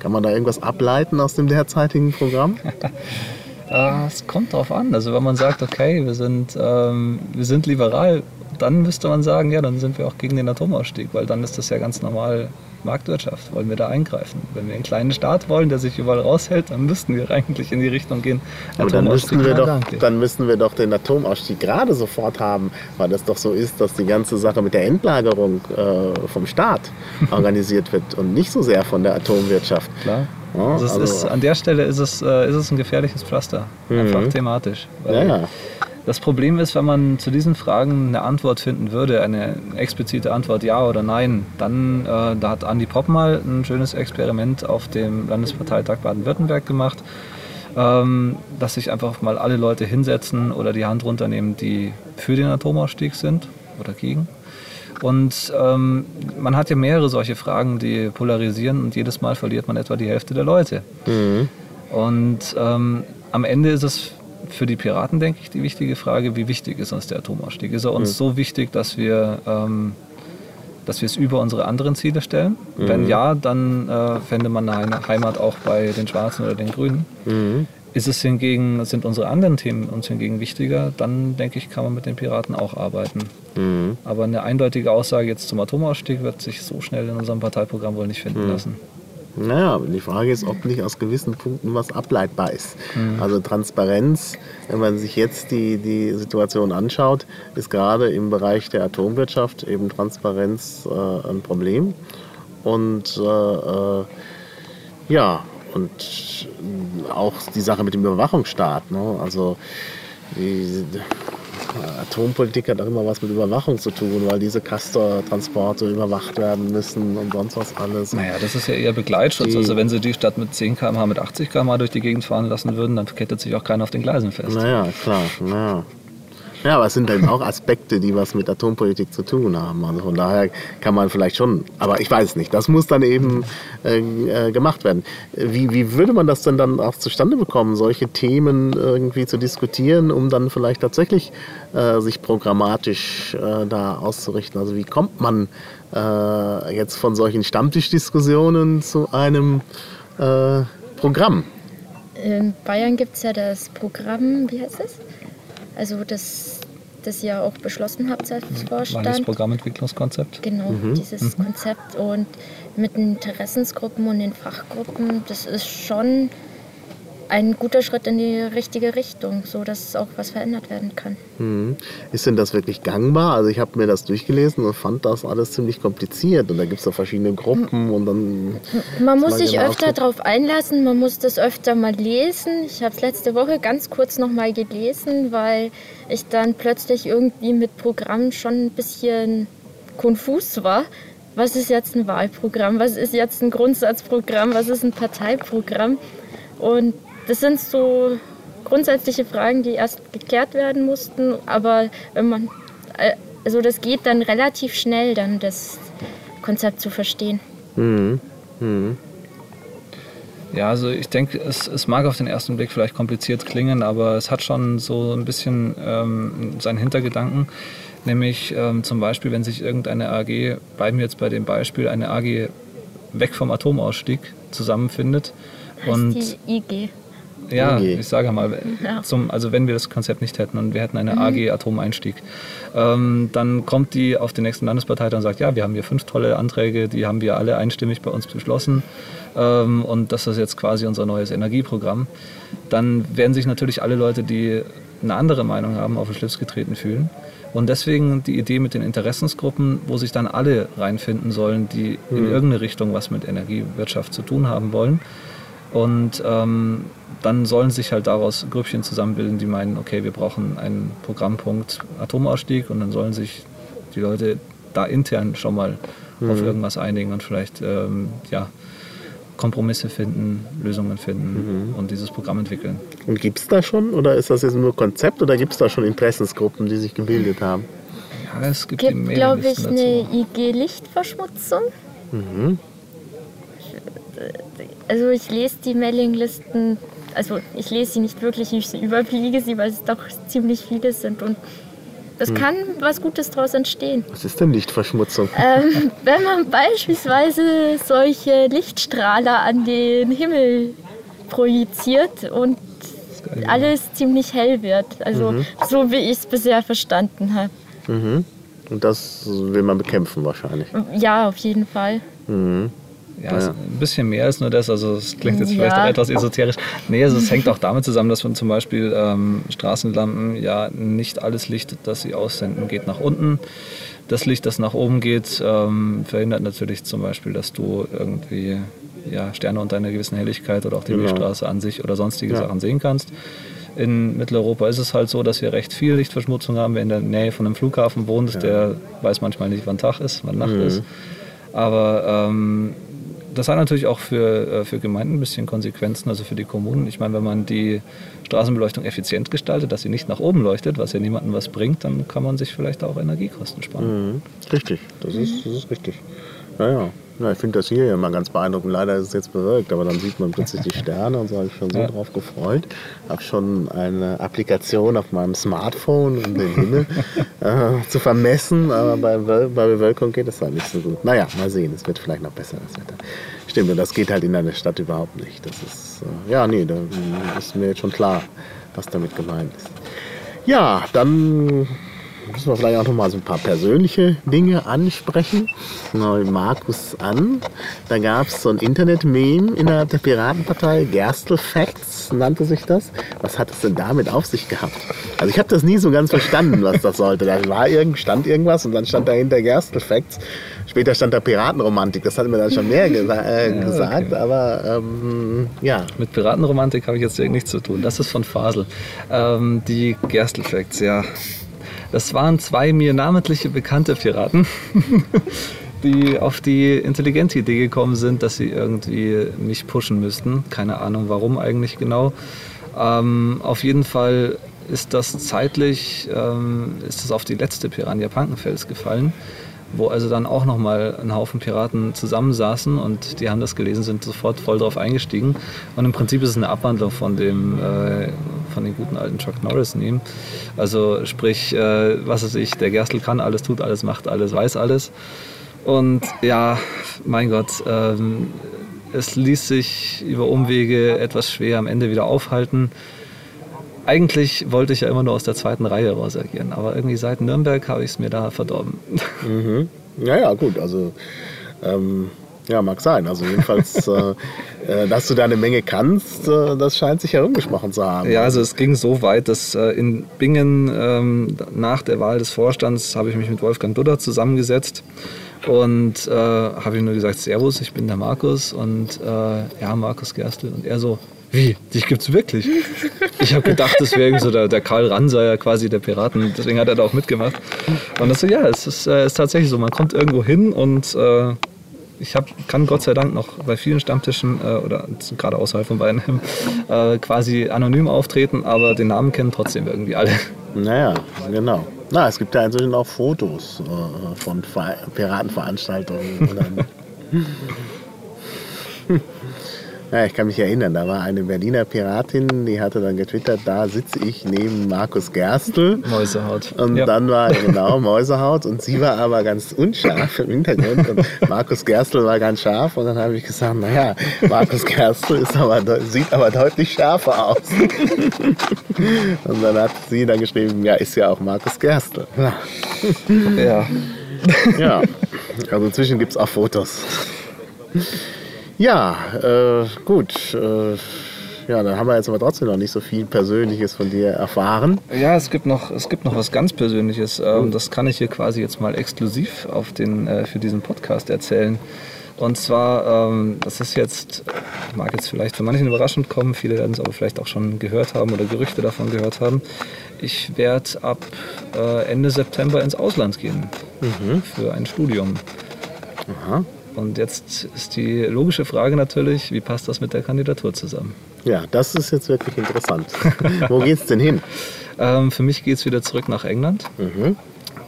Kann man da irgendwas ableiten aus dem derzeitigen Programm? Äh, es kommt drauf an. Also wenn man sagt, okay, wir sind, ähm, wir sind liberal, dann müsste man sagen, ja, dann sind wir auch gegen den Atomausstieg, weil dann ist das ja ganz normal Marktwirtschaft. Wollen wir da eingreifen? Wenn wir einen kleinen Staat wollen, der sich überall raushält, dann müssten wir eigentlich in die Richtung gehen. Aber dann müssten, wir doch, dann müssten wir doch den Atomausstieg gerade sofort haben, weil das doch so ist, dass die ganze Sache mit der Endlagerung äh, vom Staat organisiert wird und nicht so sehr von der Atomwirtschaft. Klar. Ja, also, also ist, an der Stelle ist es, äh, ist es ein gefährliches Pflaster, mhm. einfach thematisch. Ja, ja. Das Problem ist, wenn man zu diesen Fragen eine Antwort finden würde, eine explizite Antwort ja oder nein, dann äh, da hat Andi Popp mal ein schönes Experiment auf dem Landesparteitag Baden-Württemberg gemacht, ähm, dass sich einfach mal alle Leute hinsetzen oder die Hand runternehmen, die für den Atomausstieg sind oder gegen. Und ähm, man hat ja mehrere solche Fragen, die polarisieren und jedes Mal verliert man etwa die Hälfte der Leute. Mhm. Und ähm, am Ende ist es für die Piraten, denke ich, die wichtige Frage, wie wichtig ist uns der Atomausstieg? Ist er uns mhm. so wichtig, dass wir, ähm, dass wir es über unsere anderen Ziele stellen? Mhm. Wenn ja, dann äh, fände man eine Heimat auch bei den Schwarzen oder den Grünen. Mhm. Ist es hingegen, sind unsere anderen Themen uns hingegen wichtiger, dann denke ich, kann man mit den Piraten auch arbeiten. Mhm. Aber eine eindeutige Aussage jetzt zum Atomausstieg wird sich so schnell in unserem Parteiprogramm wohl nicht finden mhm. lassen. Naja, die Frage ist, ob nicht aus gewissen Punkten was ableitbar ist. Mhm. Also Transparenz, wenn man sich jetzt die, die Situation anschaut, ist gerade im Bereich der Atomwirtschaft eben Transparenz äh, ein Problem. Und äh, äh, ja, und auch die Sache mit dem Überwachungsstaat. Ne? Also die, Atompolitik hat auch immer was mit Überwachung zu tun, weil diese Castor-Transporte überwacht werden müssen und sonst was alles. Naja, das ist ja eher Begleitschutz. Die, also wenn sie die Stadt mit 10 km/h mit 80 km/h durch die Gegend fahren lassen würden, dann kettet sich auch keiner auf den Gleisen fest. Naja, klar. Naja. Ja, aber es sind eben auch Aspekte, die was mit Atompolitik zu tun haben. Also von daher kann man vielleicht schon, aber ich weiß nicht. Das muss dann eben äh, äh, gemacht werden. Wie, wie würde man das denn dann auch zustande bekommen, solche Themen irgendwie zu diskutieren, um dann vielleicht tatsächlich äh, sich programmatisch äh, da auszurichten? Also wie kommt man äh, jetzt von solchen Stammtischdiskussionen zu einem äh, Programm? In Bayern gibt es ja das Programm, wie heißt es? Also das, das ihr auch beschlossen habt als Vorstand. Landesprogrammentwicklungskonzept. Genau, mhm. dieses mhm. Konzept und mit den Interessensgruppen und den Fachgruppen, das ist schon ein guter Schritt in die richtige Richtung, so dass auch was verändert werden kann. Mhm. Ist denn das wirklich gangbar? Also ich habe mir das durchgelesen und fand das alles ziemlich kompliziert. Und da gibt es ja verschiedene Gruppen und dann. Man muss sich genau öfter darauf einlassen, man muss das öfter mal lesen. Ich habe es letzte Woche ganz kurz noch mal gelesen, weil ich dann plötzlich irgendwie mit Programmen schon ein bisschen konfus war. Was ist jetzt ein Wahlprogramm? Was ist jetzt ein Grundsatzprogramm? Was ist ein Parteiprogramm? Und das sind so grundsätzliche Fragen, die erst geklärt werden mussten. Aber wenn man, äh, also das geht dann relativ schnell, dann das Konzept zu verstehen. Mhm. Mhm. Ja, also ich denke, es, es mag auf den ersten Blick vielleicht kompliziert klingen, aber es hat schon so ein bisschen ähm, seinen Hintergedanken. Nämlich ähm, zum Beispiel, wenn sich irgendeine AG, bleiben wir jetzt bei dem Beispiel, eine AG weg vom Atomausstieg zusammenfindet. Und die IG. Ja, IG. ich sage mal, Ja. zum, also wenn wir das Konzept nicht hätten und wir hätten eine AG Atomeinstieg, ähm, dann kommt die auf den nächsten Landesparteitag und sagt, ja, wir haben hier fünf tolle Anträge, die haben wir alle einstimmig bei uns beschlossen ähm, und das ist jetzt quasi unser neues Energieprogramm. Dann werden sich natürlich alle Leute, die eine andere Meinung haben, auf den Schlips getreten fühlen. Und deswegen die Idee mit den Interessensgruppen, wo sich dann alle reinfinden sollen, die in irgendeine Richtung was mit Energiewirtschaft zu tun haben wollen. Und ähm, dann sollen sich halt daraus Grüppchen zusammenbilden, die meinen, okay, wir brauchen einen Programmpunkt Atomausstieg und dann sollen sich die Leute da intern schon mal auf irgendwas einigen und vielleicht ähm, ja, Kompromisse finden, Lösungen finden und dieses Programm entwickeln. Und gibt es da schon, oder ist das jetzt nur Konzept, oder gibt es da schon Interessensgruppen, die sich gebildet haben? Ja, es gibt, gibt, glaube ich, eine. IG-Lichtverschmutzung. Also ich lese die Mailinglisten, also ich lese sie nicht wirklich, ich überfliege sie, weil es doch ziemlich viele sind und es kann was Gutes daraus entstehen. Was ist denn Lichtverschmutzung? Ähm, wenn man beispielsweise solche Lichtstrahler an den Himmel projiziert und alles ziemlich hell wird. Also so wie ich es bisher verstanden habe. Mhm. Und das will man bekämpfen wahrscheinlich. Ja, auf jeden Fall. Ja, es- ein bisschen mehr als nur das. Also es klingt jetzt vielleicht Ja. auch etwas esoterisch. Nee, also es hängt auch damit zusammen, dass man zum Beispiel ähm, Straßenlampen, ja, nicht alles Licht, das sie aussenden, geht nach unten. Das Licht, das nach oben geht, ähm, verhindert natürlich zum Beispiel, dass du irgendwie ja, Sterne unter einer gewissen Helligkeit oder auch die Genau. Milchstraße an sich oder sonstige Ja. Sachen sehen kannst. In Mitteleuropa ist es halt so, dass wir recht viel Lichtverschmutzung haben. Wer in der Nähe von einem Flughafen wohnt, der weiß manchmal nicht, wann Tag ist, wann Nacht ist. Aber ähm, das hat natürlich auch für, äh, für Gemeinden ein bisschen Konsequenzen, also für die Kommunen. Ich meine, wenn man die Straßenbeleuchtung effizient gestaltet, dass sie nicht nach oben leuchtet, was ja niemandem was bringt, dann kann man sich vielleicht auch Energiekosten sparen. Mhm. Richtig, das ist, das ist richtig. Ja, ja. ja ich finde das hier immer ganz beeindruckend. Leider ist es jetzt bewölkt, aber dann sieht man plötzlich die Sterne und so habe ich schon so Ja. drauf gefreut. Habe schon eine Applikation auf meinem Smartphone, um den Himmel äh, zu vermessen, aber bei, bei Bewölkung geht das halt nicht so gut. Naja, mal sehen, es wird vielleicht noch besser, das Wetter. Stimmt, und das geht halt in einer Stadt überhaupt nicht. Das ist, äh, ja, nee, da ist mir jetzt schon klar, was damit gemeint ist. Ja, dann müssen wir vielleicht auch noch mal so ein paar persönliche Dinge ansprechen. Neu Markus an. Da gab es so ein Internet-Meme innerhalb der Piratenpartei, Gerstl Facts nannte sich das. Was hat es denn damit auf sich gehabt? Also ich habe das nie so ganz verstanden, was das sollte. Da war irgend, stand irgendwas und dann stand dahinter Gerstl Facts. Später stand da Piratenromantik. Das hat mir dann schon mehr gesa äh, Ja, gesagt, okay. aber ähm, ja. Mit Piratenromantik habe ich jetzt nichts zu tun. Das ist von Fasel. Ähm, die Gerstl-Facts, ja. Das waren zwei mir namentliche bekannte Piraten, die auf die intelligente Idee gekommen sind, dass sie irgendwie mich pushen müssten. Keine Ahnung warum eigentlich genau. Ähm, auf jeden Fall ist das zeitlich, ähm, ist das auf die letzte Piranha Pankenfels gefallen, wo also dann auch nochmal ein Haufen Piraten zusammensaßen und die haben das gelesen, sind sofort voll drauf eingestiegen. Und im Prinzip ist es eine Abwandlung von dem, äh, von den guten alten Chuck Norris nehmen. Also sprich, äh, was weiß ich, der Gerstl kann alles, tut alles, macht alles, weiß alles. Und ja, mein Gott, ähm, es ließ sich über Umwege etwas schwer am Ende wieder aufhalten. Eigentlich wollte ich ja immer nur aus der zweiten Reihe raus agieren, aber irgendwie seit Nürnberg habe ich es mir da verdorben. Mhm. Ja, ja, gut. Also, ähm, ja, mag sein. Also, jedenfalls, äh, äh, dass du da eine Menge kannst, äh, das scheint sich herumgesprochen zu haben. Ja, also es ging so weit, dass äh, in Bingen ähm, nach der Wahl des Vorstands habe ich mich mit Wolfgang Dudder zusammengesetzt und äh, habe ihm nur gesagt, Servus, ich bin der Markus und äh, ja, Markus Gerstl. Und er so, wie, dich gibt's wirklich? Ich habe gedacht, das wäre irgendwie so der, der Karl Ranser quasi der Piraten, deswegen hat er da auch mitgemacht. Und das so, ja, es ist, äh, ist tatsächlich so, man kommt irgendwo hin und äh, ich hab, kann Gott sei Dank noch bei vielen Stammtischen äh, oder gerade außerhalb von Weinheim äh, quasi anonym auftreten, aber den Namen kennen trotzdem irgendwie alle. Naja, genau. Na, es gibt ja inzwischen auch Fotos äh, von Ver Piratenveranstaltungen. Ja, ich kann mich erinnern, da war eine Berliner Piratin, die hatte dann getwittert, da sitze ich neben Markus Gerstl. Mäusehaut. Und Ja. dann war genau Mäusehaut und sie war aber ganz unscharf im Hintergrund und Markus Gerstl war ganz scharf und dann habe ich gesagt, naja, Markus Gerstl ist aber, sieht aber deutlich schärfer aus. und dann hat sie dann geschrieben, ja, ist ja auch Markus Gerstl. Ja, Ja. ja. also inzwischen gibt es auch Fotos. Ja, äh, gut. Äh, ja, dann haben wir jetzt aber trotzdem noch nicht so viel Persönliches von dir erfahren. Ja, es gibt noch, es gibt noch was ganz Persönliches. Ähm, das kann ich hier quasi jetzt mal exklusiv auf den, äh, für diesen Podcast erzählen. Und zwar, ähm, das ist jetzt, mag jetzt vielleicht für manchen überraschend kommen, viele werden es aber vielleicht auch schon gehört haben oder Gerüchte davon gehört haben. Ich werde ab äh, Ende September ins Ausland gehen für ein Studium. Aha. Und jetzt ist die logische Frage natürlich, wie passt das mit der Kandidatur zusammen? Ja, das ist jetzt wirklich interessant. Wo geht's denn hin? Ähm, für mich geht es wieder zurück nach England. Mhm.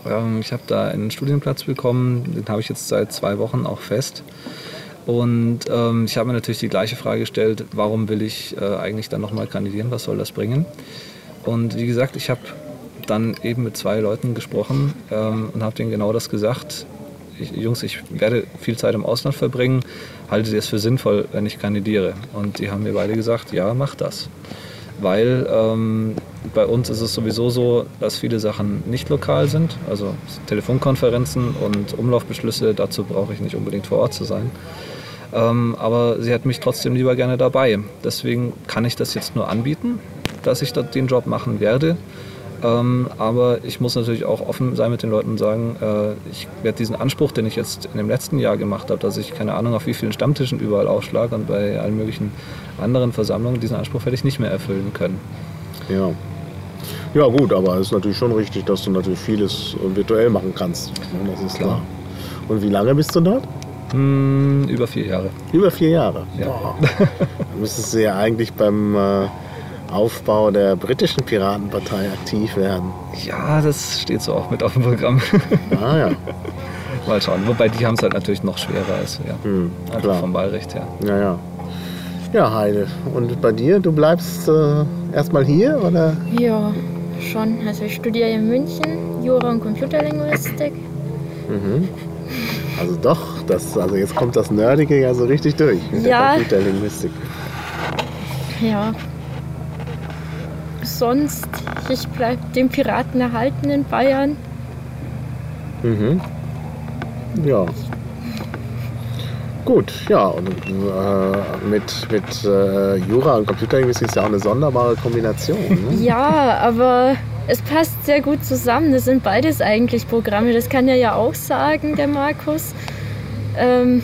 Ähm, ich habe da einen Studienplatz bekommen, den habe ich jetzt seit zwei Wochen auch fest. Und ähm, ich habe mir natürlich die gleiche Frage gestellt, warum will ich äh, eigentlich dann nochmal kandidieren, was soll das bringen? Und wie gesagt, ich habe dann eben mit zwei Leuten gesprochen ähm, und habe denen genau das gesagt. Ich, Jungs, ich werde viel Zeit im Ausland verbringen, haltet ihr es für sinnvoll, wenn ich kandidiere? Und die haben mir beide gesagt, ja, mach das weil ähm, bei uns ist es sowieso so, dass viele Sachen nicht lokal sind. Also Telefonkonferenzen und Umlaufbeschlüsse, dazu brauche ich nicht unbedingt vor Ort zu sein. Ähm, aber sie hat mich trotzdem lieber gerne dabei. Deswegen kann ich das jetzt nur anbieten, dass ich den Job machen werde. Ähm, aber ich muss natürlich auch offen sein mit den Leuten und sagen, äh, ich werde diesen Anspruch, den ich jetzt in dem letzten Jahr gemacht habe, dass ich keine Ahnung auf wie vielen Stammtischen überall aufschlage und bei allen möglichen anderen Versammlungen, diesen Anspruch werde ich nicht mehr erfüllen können. Ja. Ja gut, aber es ist natürlich schon richtig, dass du natürlich vieles virtuell machen kannst. Das ist klar. Und wie lange bist du dort? Hm, über vier Jahre. Über vier Jahre. Ja. Boah. Dann müsstest du ja eigentlich beim äh, Aufbau der britischen Piratenpartei aktiv werden. Ja, das steht so auch mit auf dem Programm. Ah ja. Mal schauen. Wobei die haben es halt natürlich noch schwerer als wir. Hm, Einfach klar. vom Wahlrecht her. Ja, ja. Ja, Heide. Und bei dir, du bleibst äh, erstmal hier oder? Ja, schon. Also ich studiere in München Jura und Computerlinguistik. Mhm. Also doch, das, also jetzt kommt das Nerdige ja so richtig durch mit Ja. der Computerlinguistik. Ja. Sonst, ich bleibe dem Piraten erhalten in Bayern. Mhm. Ja. Gut, ja, und äh, mit, mit äh, Jura und Computerlinguistik ist ja auch eine sonderbare Kombination. Ne? Ja, aber es passt sehr gut zusammen. Das sind beides eigentlich Programme. Das kann er ja auch sagen, der Markus. Ähm,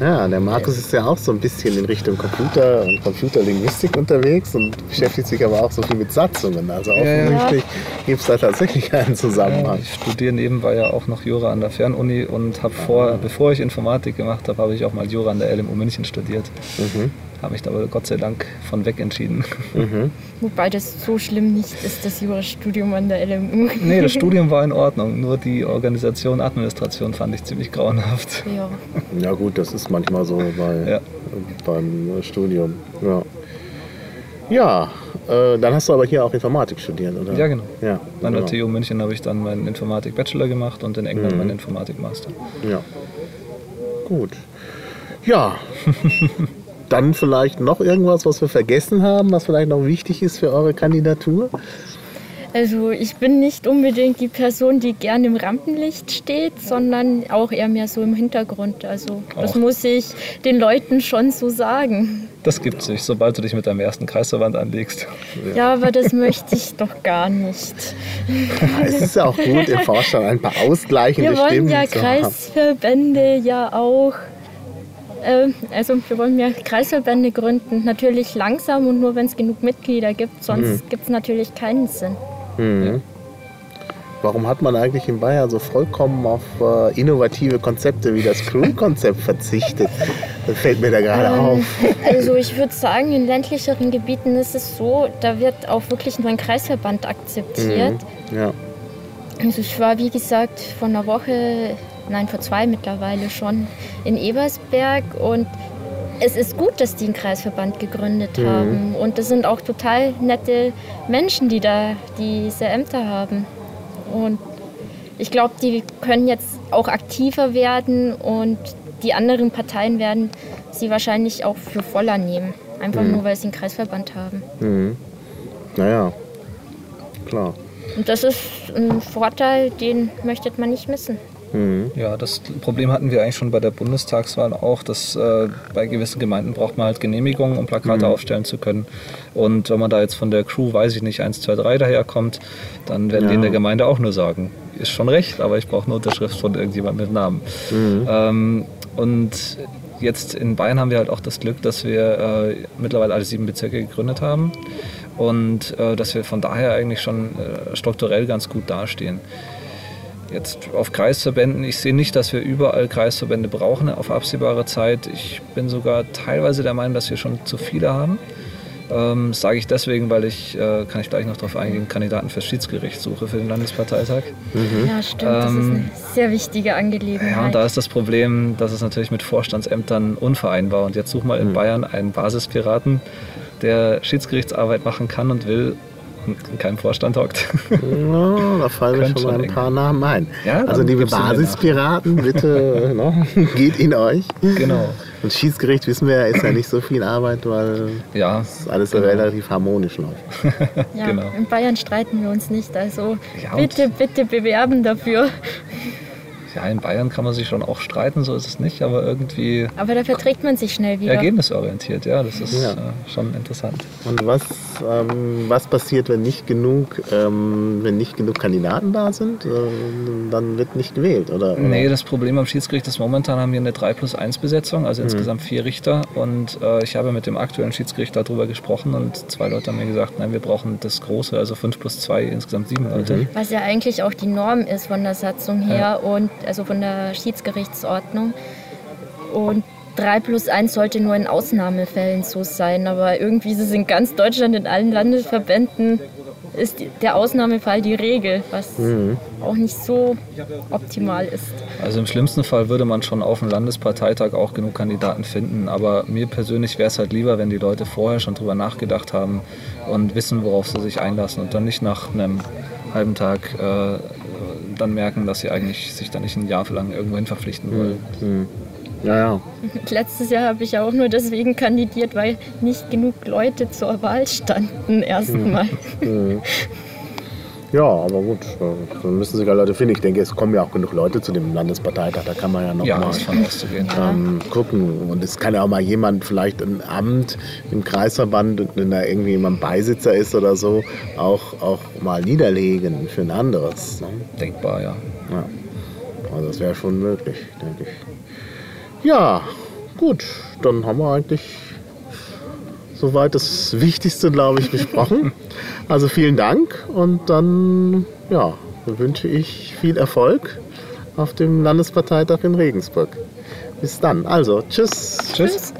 Ja, der Markus ist ja auch so ein bisschen in Richtung Computer und Computerlinguistik unterwegs und beschäftigt sich aber auch so viel mit Satzungen. Also Ja, ja. offensichtlich gibt es da tatsächlich einen Zusammenhang. ich studiere nebenbei ja auch noch Jura an der Fernuni und habe vor, bevor ich Informatik gemacht habe, habe ich auch mal Jura an der LMU München studiert. Mhm. Habe mich da aber Gott sei Dank von weg entschieden. Mhm. wobei das so schlimm nicht ist, das Jurastudium an der LMU. Nee, das Studium war in Ordnung, nur die Organisation, Administration fand ich ziemlich grauenhaft. Ja. Ja gut, das ist manchmal so bei, Ja. beim äh, Studium. Ja, ja äh, dann hast du aber hier auch Informatik studiert, oder? Ja, genau. Ja, An der genau. TU München habe ich dann meinen Informatik-Bachelor gemacht und in England Mhm. meinen Informatik-Master. Ja. Gut. Ja. Dann vielleicht noch irgendwas, was wir vergessen haben, was vielleicht noch wichtig ist für eure Kandidatur? Also ich bin nicht unbedingt die Person, die gern im Rampenlicht steht, sondern auch eher mehr so im Hintergrund. Also das Auch. muss ich den Leuten schon so sagen. Das gibt sich, sobald du dich mit deinem ersten Kreisverband anlegst. Ja, aber das möchte ich doch gar nicht. Ja, es ist ja auch gut, im Vorstand ein paar ausgleichende Wir wollen Stimmen ja zu haben. Kreisverbände ja auch. Ähm, Also wir wollen ja Kreisverbände gründen. Natürlich langsam und nur wenn es genug Mitglieder gibt, sonst gibt es natürlich keinen Sinn. Mhm. Warum hat man eigentlich in Bayern so vollkommen auf äh, innovative Konzepte wie das Crew-Konzept verzichtet? Das fällt mir da gerade Ähm, auf. Also ich würde sagen, in ländlicheren Gebieten ist es so, da wird auch wirklich nur ein Kreisverband akzeptiert. Mhm. Ja. Also ich war, wie gesagt, vor einer Woche, nein, vor zwei mittlerweile schon, in Ebersberg und es ist gut, dass die einen Kreisverband gegründet Mhm. haben. Und das sind auch total nette Menschen, die da diese Ämter haben. Und ich glaube, die können jetzt auch aktiver werden und die anderen Parteien werden sie wahrscheinlich auch für voller nehmen. Einfach Mhm. nur, weil sie einen Kreisverband haben. Naja, klar. Und das ist ein Vorteil, den möchte man nicht missen. Ja, das Problem hatten wir eigentlich schon bei der Bundestagswahl auch, dass äh, bei gewissen Gemeinden braucht man halt Genehmigungen, um Plakate aufstellen zu können. Und wenn man da jetzt von der Crew, weiß ich nicht, 1, 2, 3 daherkommt, dann werden die in der Gemeinde auch nur sagen, ist schon recht, aber ich brauche eine Unterschrift von irgendjemandem mit Namen. Ähm, und jetzt in Bayern haben wir halt auch das Glück, dass wir äh, mittlerweile alle sieben Bezirke gegründet haben und äh, dass wir von daher eigentlich schon äh, strukturell ganz gut dastehen. Jetzt auf Kreisverbänden, ich sehe nicht, dass wir überall Kreisverbände brauchen auf absehbare Zeit. Ich bin sogar teilweise der Meinung, dass wir schon zu viele haben. Ähm, das sage ich deswegen, weil ich, äh, kann ich gleich noch darauf eingehen, Kandidaten fürs Schiedsgericht suche für den Landesparteitag. Ja, stimmt. das ist Ähm, eine sehr wichtige Angelegenheit. Ja, und da ist das Problem, dass es natürlich mit Vorstandsämtern unvereinbar. Und jetzt such mal in Bayern einen Basispiraten, der Schiedsgerichtsarbeit machen kann und will in keinem Vorstand hockt. Ja, da fallen mir schon mal ein paar Namen ein. Ja, also liebe Basispiraten, bitte, ne, geht in euch. genau. Und Schiedsgericht, wissen wir ja, ist ja nicht so viel Arbeit, weil Ja, alles so relativ harmonisch läuft. Ja, Genau. In Bayern streiten wir uns nicht. Also Ja, bitte, bitte bewerben dafür. Ja, in Bayern kann man sich schon auch streiten, so ist es nicht, aber irgendwie Aber da verträgt man sich schnell wieder. ergebnisorientiert, ja, das ist Ja. äh, schon interessant. Und was, ähm, was passiert, wenn nicht genug, ähm, wenn nicht genug Kandidaten da sind? Ähm, dann wird nicht gewählt, oder? Nee, das Problem am Schiedsgericht ist, momentan haben wir eine 3 plus 1 Besetzung, also insgesamt vier Richter. Und äh, ich habe mit dem aktuellen Schiedsgericht darüber gesprochen und zwei Leute haben mir gesagt, nein, wir brauchen das große, also 5 plus 2, insgesamt sieben Leute. Was ja eigentlich auch die Norm ist von der Satzung her und also von der Schiedsgerichtsordnung. Und 3 plus 1 sollte nur in Ausnahmefällen so sein. Aber irgendwie ist es in ganz Deutschland, in allen Landesverbänden, ist der Ausnahmefall die Regel, was auch nicht so optimal ist. Also im schlimmsten Fall würde man schon auf dem Landesparteitag auch genug Kandidaten finden. Aber mir persönlich wäre es halt lieber, wenn die Leute vorher schon drüber nachgedacht haben und wissen, worauf sie sich einlassen und dann nicht nach einem halben Tag äh, dann merken, dass sie eigentlich sich da nicht ein Jahr lang irgendwohin verpflichten wollen. Ja, ja. Letztes Jahr habe ich ja auch nur deswegen kandidiert, weil nicht genug Leute zur Wahl standen erstmal. Ja, aber gut, äh, dann müssen sich ja Leute finden. Ich denke, es kommen ja auch genug Leute zu dem Landesparteitag, da kann man ja noch Ja, mal ähm, gucken. Und es kann ja auch mal jemand, vielleicht ein Amt im Kreisverband, wenn da irgendwie jemand Beisitzer ist oder so, auch, auch mal niederlegen für ein anderes. Ne? Denkbar, ja. Ja. Also das wäre schon möglich, denke ich. Ja, gut, dann haben wir eigentlich soweit das Wichtigste, glaube ich, besprochen. Also vielen Dank und dann ja, wünsche ich viel Erfolg auf dem Landesparteitag in Regensburg. Bis dann. Also, tschüss. Tschüss. Tschüss.